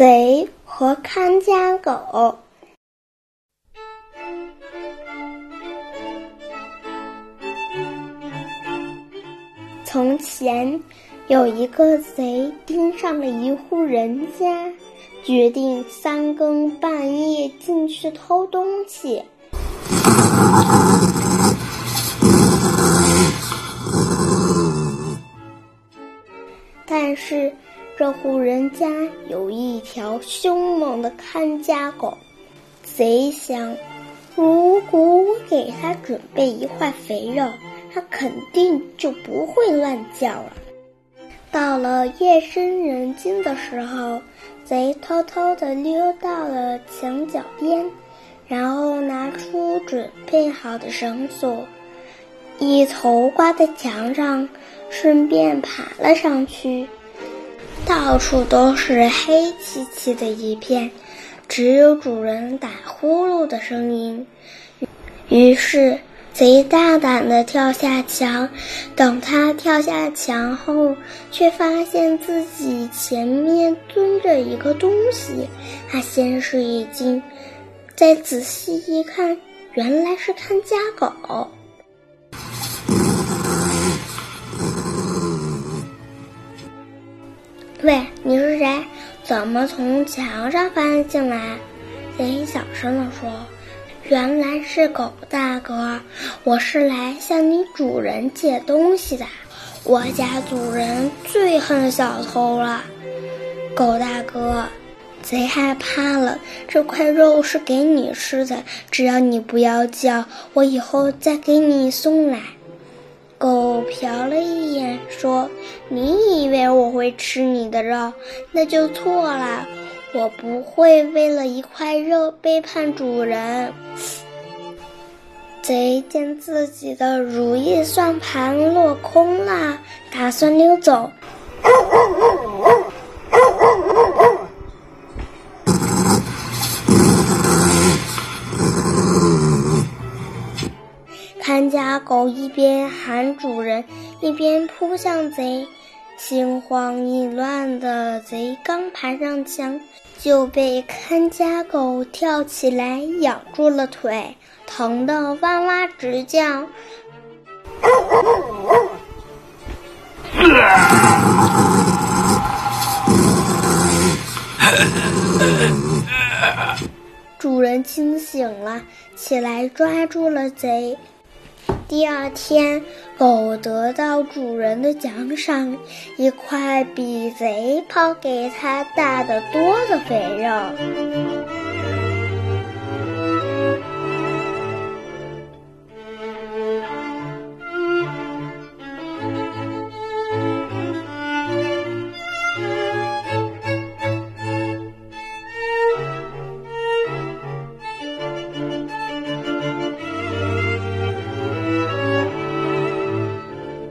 贼和看家狗。从前，有一个贼盯上了一户人家，决定三更半夜进去偷东西。但是，这户人家有一条凶猛的看家狗。贼想，如果我给它准备一块肥肉。它肯定就不会乱叫了。到了夜深人静的时候，贼偷偷地溜到了墙角边，然后拿出准备好的绳索，一头挂在墙上，顺便爬了上去。到处都是黑漆漆的一片，只有主人打呼噜的声音。于是。贼大胆地跳下墙，等他跳下墙后，却发现自己前面蹲着一个东西。他先是一惊，再仔细一看，原来是看家狗。喂，你是谁？怎么从墙上翻进来？贼小声地说。原来是狗大哥，我是来向你主人借东西的。我家主人最恨小偷了。狗大哥，贼害怕了，这块肉是给你吃的，只要你不要叫，我以后再给你送来。狗瞟了一眼，说：“你以为我会吃你的肉？那就错了。”我不会为了一块肉背叛主人。贼见自己的如意算盘落空了，打算溜走。看家狗一边喊主人，一边扑向贼。心慌意乱的贼刚爬上墙，就被看家狗跳起来咬住了腿，疼得哇哇直叫。主人清醒了，起来抓住了贼。第二天，狗得到主人的奖赏，一块比贼抛给它大得多的肥肉。